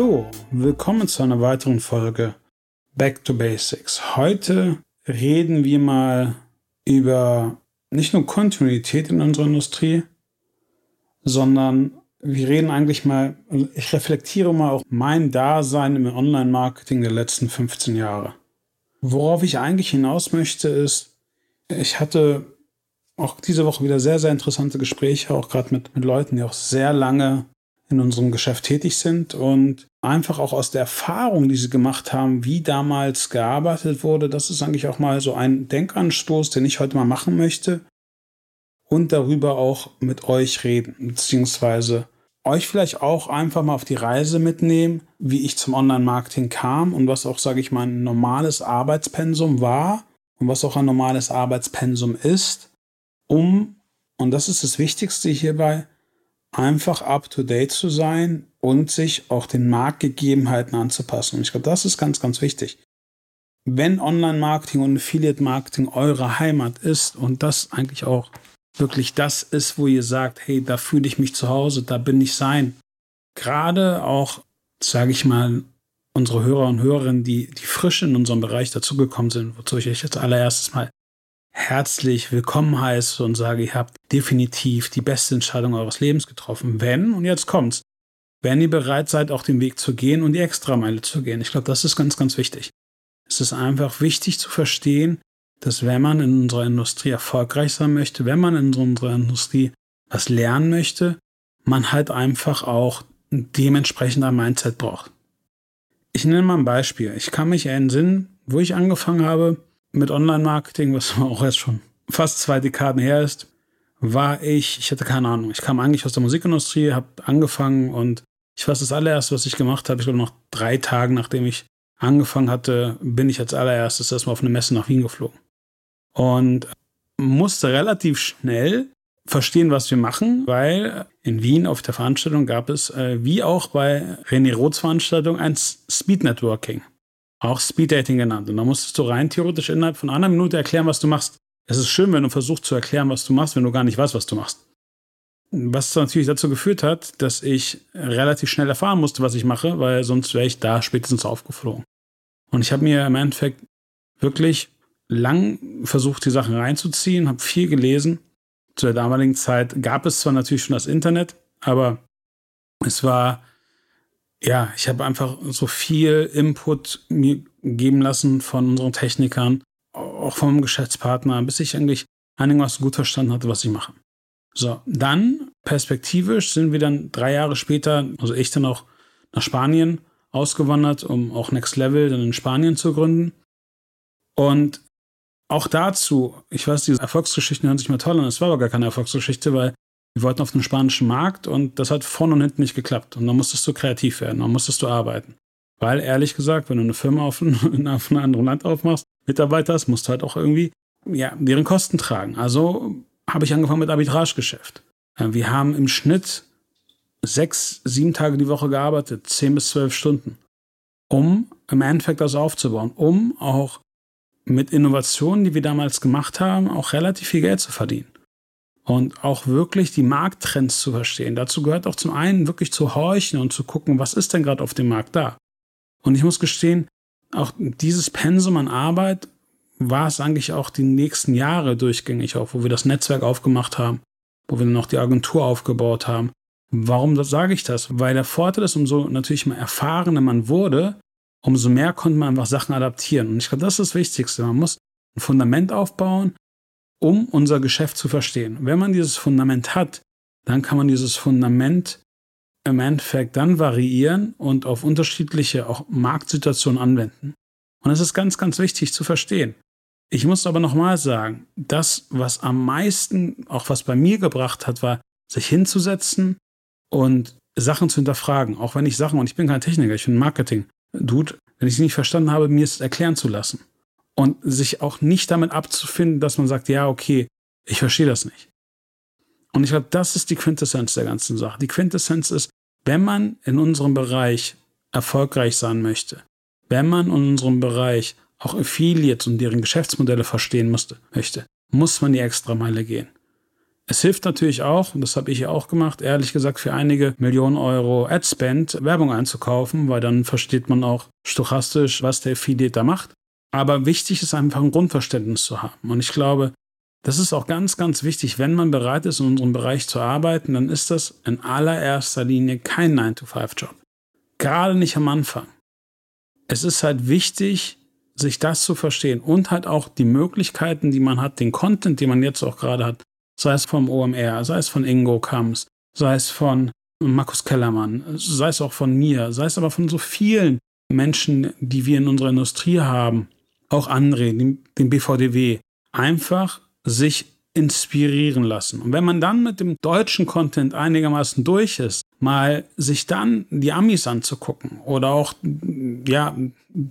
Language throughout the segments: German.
Hallo, willkommen zu einer weiteren Folge Back to Basics. Heute reden wir mal über nicht nur Kontinuität in unserer Industrie, sondern wir reden eigentlich mal, ich reflektiere mal auch mein Dasein im Online-Marketing der letzten 15 Jahre. Worauf ich eigentlich hinaus möchte, ist, ich hatte auch diese Woche wieder sehr, sehr interessante Gespräche, auch gerade mit, mit Leuten, die auch sehr lange in unserem Geschäft tätig sind und einfach auch aus der Erfahrung, die sie gemacht haben, wie damals gearbeitet wurde, das ist eigentlich auch mal so ein Denkanstoß, den ich heute mal machen möchte. Und darüber auch mit euch reden, beziehungsweise euch vielleicht auch einfach mal auf die Reise mitnehmen, wie ich zum Online-Marketing kam und was auch, sage ich mal, ein normales Arbeitspensum war und was auch ein normales Arbeitspensum ist, um, und das ist das Wichtigste hierbei, einfach up-to-date zu sein und sich auch den Marktgegebenheiten anzupassen. Und ich glaube, das ist ganz, ganz wichtig. Wenn Online-Marketing und Affiliate-Marketing eure Heimat ist und das eigentlich auch wirklich das ist, wo ihr sagt, hey, da fühle ich mich zu Hause, da bin ich sein. Gerade auch, sage ich mal, unsere Hörer und Hörerinnen, die, die frisch in unserem Bereich dazugekommen sind, wozu ich euch jetzt allererstes mal herzlich willkommen heiße und sage, ihr habt definitiv die beste Entscheidung eures Lebens getroffen. Wenn, und jetzt kommt's, wenn ihr bereit seid, auch den Weg zu gehen und die Extrameile zu gehen. Ich glaube, das ist ganz, ganz wichtig. Es ist einfach wichtig zu verstehen, dass wenn man in unserer Industrie erfolgreich sein möchte, wenn man in unserer Industrie was lernen möchte, man halt einfach auch dementsprechend ein Mindset braucht. Ich nenne mal ein Beispiel. Ich kann mich erinnern, wo ich angefangen habe mit Online-Marketing, was auch jetzt schon fast zwei Dekaden her ist, war ich, ich hatte keine Ahnung, ich kam eigentlich aus der Musikindustrie, habe angefangen und ich weiß, das allererste, was ich gemacht habe, ich glaube noch drei Tage, nachdem ich angefangen hatte, bin ich als allererstes erstmal auf eine Messe nach Wien geflogen. Und musste relativ schnell verstehen, was wir machen, weil in Wien auf der Veranstaltung gab es, äh, wie auch bei René Roths Veranstaltung, ein Speed Networking, auch Speed Dating genannt. Und da musstest du rein theoretisch innerhalb von einer Minute erklären, was du machst. Es ist schön, wenn du versuchst zu erklären, was du machst, wenn du gar nicht weißt, was du machst. Was natürlich dazu geführt hat, dass ich relativ schnell erfahren musste, was ich mache, weil sonst wäre ich da spätestens aufgeflogen. Und ich habe mir im Endeffekt wirklich lang versucht, die Sachen reinzuziehen, habe viel gelesen. Zu der damaligen Zeit gab es zwar natürlich schon das Internet, aber es war, ja, ich habe einfach so viel Input mir geben lassen von unseren Technikern, auch vom Geschäftspartner, bis ich eigentlich einigermaßen gut verstanden hatte, was ich mache. So, dann perspektivisch sind wir dann drei Jahre später, also ich dann auch nach Spanien ausgewandert, um auch Next Level dann in Spanien zu gründen. Und auch dazu, ich weiß, diese Erfolgsgeschichten hören sich mal toll an, es war aber gar keine Erfolgsgeschichte, weil wir wollten auf den spanischen Markt und das hat vorne und hinten nicht geklappt. Und dann musstest du kreativ werden, dann musstest du arbeiten. Weil, ehrlich gesagt, wenn du eine Firma auf, ein, auf einem anderen Land aufmachst, Mitarbeiter hast, musst du halt auch irgendwie ja, deren Kosten tragen. Also habe ich angefangen mit Arbitragegeschäft. Äh, wir haben im Schnitt sechs, sieben Tage die Woche gearbeitet, zehn bis zwölf Stunden, um im Endeffekt das aufzubauen, um auch mit Innovationen, die wir damals gemacht haben, auch relativ viel Geld zu verdienen. Und auch wirklich die Markttrends zu verstehen. Dazu gehört auch zum einen wirklich zu horchen und zu gucken, was ist denn gerade auf dem Markt da. Und ich muss gestehen, auch dieses Pensum an Arbeit war es eigentlich auch die nächsten Jahre durchgängig auch, wo wir das Netzwerk aufgemacht haben, wo wir dann noch die Agentur aufgebaut haben. Warum sage ich das? Weil der Vorteil ist, umso natürlich mal erfahrener man wurde, umso mehr konnte man einfach Sachen adaptieren. Und ich glaube, das ist das Wichtigste. Man muss ein Fundament aufbauen, um unser Geschäft zu verstehen. Wenn man dieses Fundament hat, dann kann man dieses Fundament im Endeffekt dann variieren und auf unterschiedliche auch Marktsituationen anwenden. Und das ist ganz, ganz wichtig zu verstehen. Ich muss aber nochmal sagen, das, was am meisten, auch was bei mir gebracht hat, war, sich hinzusetzen und Sachen zu hinterfragen. Auch wenn ich Sachen, und ich bin kein Techniker, ich bin Marketing, Dude, wenn ich es nicht verstanden habe, mir es erklären zu lassen. Und sich auch nicht damit abzufinden, dass man sagt, ja, okay, ich verstehe das nicht. Und ich glaube, das ist die Quintessenz der ganzen Sache. Die Quintessenz ist, wenn man in unserem Bereich erfolgreich sein möchte, wenn man in unserem Bereich auch Affiliates und deren Geschäftsmodelle verstehen musste, möchte, muss man die Extrameile gehen. Es hilft natürlich auch, und das habe ich ja auch gemacht, ehrlich gesagt, für einige Millionen Euro Ad-Spend Werbung einzukaufen, weil dann versteht man auch stochastisch, was der Affiliate da macht. Aber wichtig ist einfach ein Grundverständnis zu haben. Und ich glaube, das ist auch ganz, ganz wichtig, wenn man bereit ist, in unserem Bereich zu arbeiten, dann ist das in allererster Linie kein 9-to-5-Job. Gerade nicht am Anfang. Es ist halt wichtig, sich das zu verstehen und halt auch die Möglichkeiten, die man hat, den Content, den man jetzt auch gerade hat, sei es vom OMR, sei es von Ingo Kams, sei es von Markus Kellermann, sei es auch von mir, sei es aber von so vielen Menschen, die wir in unserer Industrie haben, auch André, dem, dem BVDW, einfach sich inspirieren lassen. Und wenn man dann mit dem deutschen Content einigermaßen durch ist, mal sich dann die Amis anzugucken oder auch ja,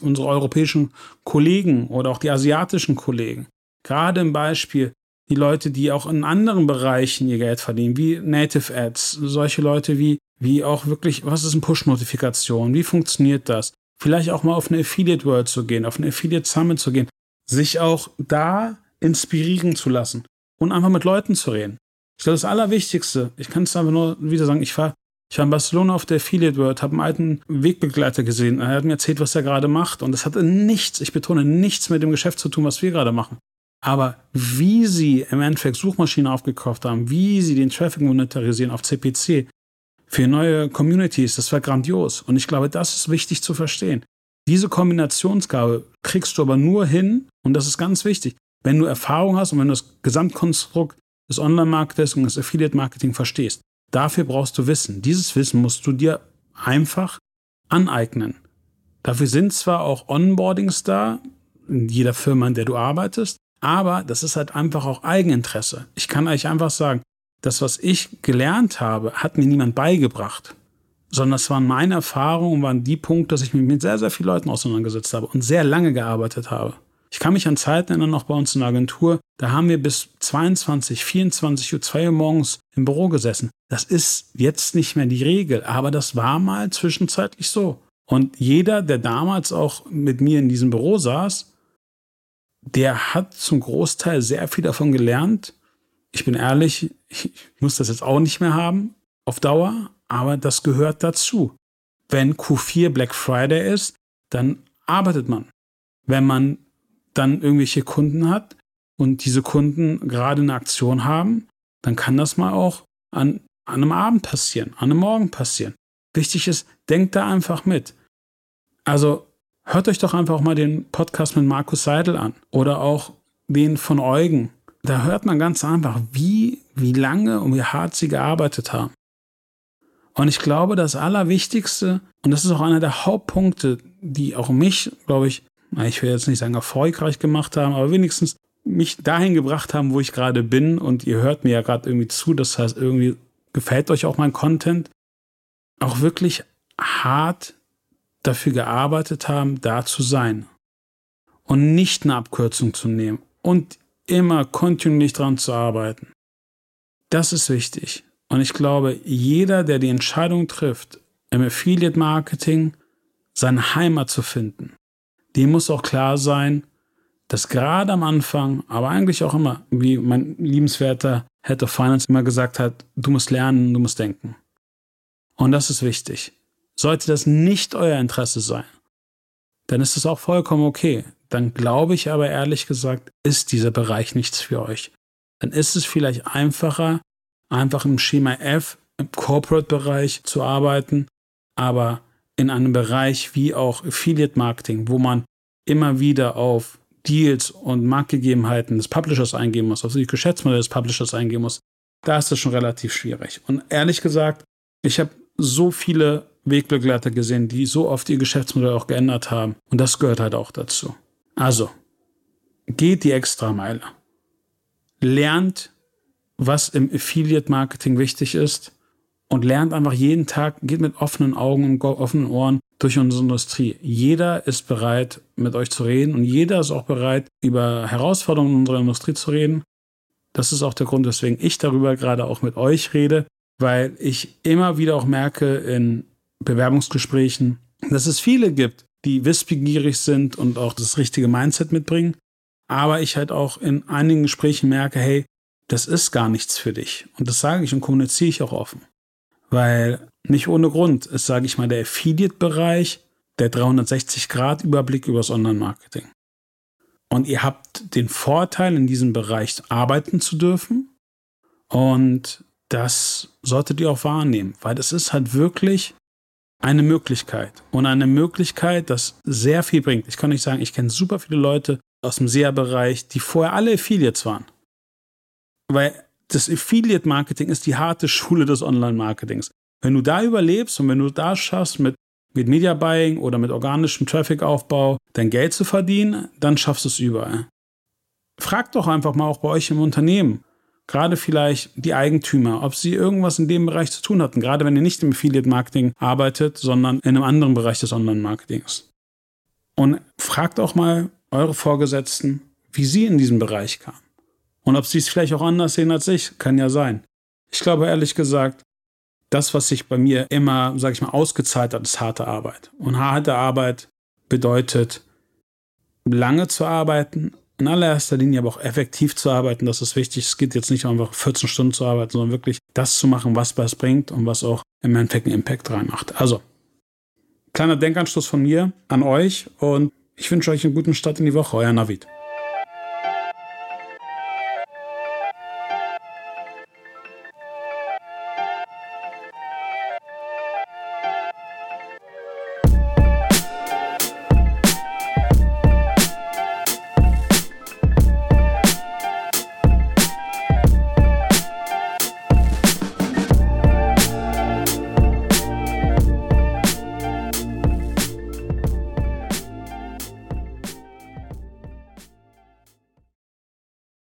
unsere europäischen Kollegen oder auch die asiatischen Kollegen. Gerade im Beispiel die Leute, die auch in anderen Bereichen ihr Geld verdienen, wie Native Ads, solche Leute wie, wie auch wirklich, was ist eine Push-Notifikation, wie funktioniert das? Vielleicht auch mal auf eine Affiliate World zu gehen, auf eine Affiliate Summit zu gehen, sich auch da inspirieren zu lassen und einfach mit Leuten zu reden. Ich glaube, das Allerwichtigste, ich kann es einfach nur wieder sagen, ich war, ich war in Barcelona auf der Affiliate World, habe einen alten Wegbegleiter gesehen. Er hat mir erzählt, was er gerade macht. Und das hatte nichts, ich betone, nichts mit dem Geschäft zu tun, was wir gerade machen. Aber wie sie im Endeffekt Suchmaschinen aufgekauft haben, wie sie den Traffic monetarisieren auf CPC für neue Communities, das war grandios. Und ich glaube, das ist wichtig zu verstehen. Diese Kombinationsgabe kriegst du aber nur hin, und das ist ganz wichtig, wenn du Erfahrung hast und wenn du das Gesamtkonstrukt des Online-Marketings und des Affiliate-Marketing verstehst. Dafür brauchst du Wissen. Dieses Wissen musst du dir einfach aneignen. Dafür sind zwar auch Onboardings da, in jeder Firma, in der du arbeitest, aber das ist halt einfach auch Eigeninteresse. Ich kann euch einfach sagen, das, was ich gelernt habe, hat mir niemand beigebracht, sondern das waren meine Erfahrungen, waren die Punkte, dass ich mich mit sehr, sehr vielen Leuten auseinandergesetzt habe und sehr lange gearbeitet habe. Ich kann mich an Zeiten erinnern, noch bei uns in der Agentur, da haben wir bis 22, 24 Uhr, 2 Uhr morgens im Büro gesessen. Das ist jetzt nicht mehr die Regel, aber das war mal zwischenzeitlich so. Und jeder, der damals auch mit mir in diesem Büro saß, der hat zum Großteil sehr viel davon gelernt. Ich bin ehrlich, ich muss das jetzt auch nicht mehr haben auf Dauer, aber das gehört dazu. Wenn Q4 Black Friday ist, dann arbeitet man. Wenn man dann irgendwelche Kunden hat und diese Kunden gerade eine Aktion haben, dann kann das mal auch an, an einem Abend passieren, an einem Morgen passieren. Wichtig ist, denkt da einfach mit. Also hört euch doch einfach mal den Podcast mit Markus Seidel an oder auch den von Eugen. Da hört man ganz einfach, wie, wie lange und wie hart sie gearbeitet haben. Und ich glaube, das Allerwichtigste, und das ist auch einer der Hauptpunkte, die auch mich, glaube ich, ich will jetzt nicht sagen erfolgreich gemacht haben, aber wenigstens mich dahin gebracht haben, wo ich gerade bin. Und ihr hört mir ja gerade irgendwie zu. Das heißt, irgendwie gefällt euch auch mein Content. Auch wirklich hart dafür gearbeitet haben, da zu sein. Und nicht eine Abkürzung zu nehmen. Und immer kontinuierlich dran zu arbeiten. Das ist wichtig. Und ich glaube, jeder, der die Entscheidung trifft, im Affiliate Marketing seine Heimat zu finden, dem muss auch klar sein, dass gerade am Anfang, aber eigentlich auch immer, wie mein liebenswerter Head of Finance immer gesagt hat, du musst lernen, du musst denken. Und das ist wichtig. Sollte das nicht euer Interesse sein, dann ist es auch vollkommen okay. Dann glaube ich aber ehrlich gesagt, ist dieser Bereich nichts für euch. Dann ist es vielleicht einfacher, einfach im Schema F, im Corporate-Bereich zu arbeiten, aber in einem Bereich wie auch Affiliate Marketing, wo man immer wieder auf Deals und Marktgegebenheiten des Publishers eingehen muss, auf die Geschäftsmodelle des Publishers eingehen muss, da ist das schon relativ schwierig. Und ehrlich gesagt, ich habe so viele Wegbegleiter gesehen, die so oft ihr Geschäftsmodell auch geändert haben. Und das gehört halt auch dazu. Also, geht die Extrameile. Lernt, was im Affiliate Marketing wichtig ist und lernt einfach jeden Tag, geht mit offenen Augen und offenen Ohren durch unsere Industrie. Jeder ist bereit, mit euch zu reden und jeder ist auch bereit, über Herausforderungen in unserer Industrie zu reden. Das ist auch der Grund, weswegen ich darüber gerade auch mit euch rede, weil ich immer wieder auch merke in Bewerbungsgesprächen, dass es viele gibt, die wissbegierig sind und auch das richtige Mindset mitbringen. Aber ich halt auch in einigen Gesprächen merke, hey, das ist gar nichts für dich. Und das sage ich und kommuniziere ich auch offen. Weil nicht ohne Grund ist, sage ich mal, der Affiliate-Bereich der 360-Grad-Überblick übers Online-Marketing. Und ihr habt den Vorteil, in diesem Bereich arbeiten zu dürfen. Und das solltet ihr auch wahrnehmen, weil das ist halt wirklich eine Möglichkeit. Und eine Möglichkeit, das sehr viel bringt. Ich kann nicht sagen, ich kenne super viele Leute aus dem SEA-Bereich, die vorher alle Affiliates waren. Weil das Affiliate-Marketing ist die harte Schule des Online-Marketings. Wenn du da überlebst und wenn du da schaffst, mit, mit Media Buying oder mit organischem Traffic-Aufbau dein Geld zu verdienen, dann schaffst du es überall. Fragt doch einfach mal auch bei euch im Unternehmen, gerade vielleicht die Eigentümer, ob sie irgendwas in dem Bereich zu tun hatten, gerade wenn ihr nicht im Affiliate-Marketing arbeitet, sondern in einem anderen Bereich des Online-Marketings. Und fragt auch mal eure Vorgesetzten, wie sie in diesem Bereich kamen. Und ob sie es vielleicht auch anders sehen als ich, kann ja sein. Ich glaube ehrlich gesagt, das, was sich bei mir immer, sag ich mal, ausgezahlt hat, ist harte Arbeit. Und harte Arbeit bedeutet, lange zu arbeiten, in allererster Linie aber auch effektiv zu arbeiten. Das ist wichtig. Es geht jetzt nicht einfach 14 Stunden zu arbeiten, sondern wirklich das zu machen, was was bringt und was auch im Endeffekt einen Impact reinmacht. Also, kleiner Denkanstoß von mir an euch und ich wünsche euch einen guten Start in die Woche. Euer Navid.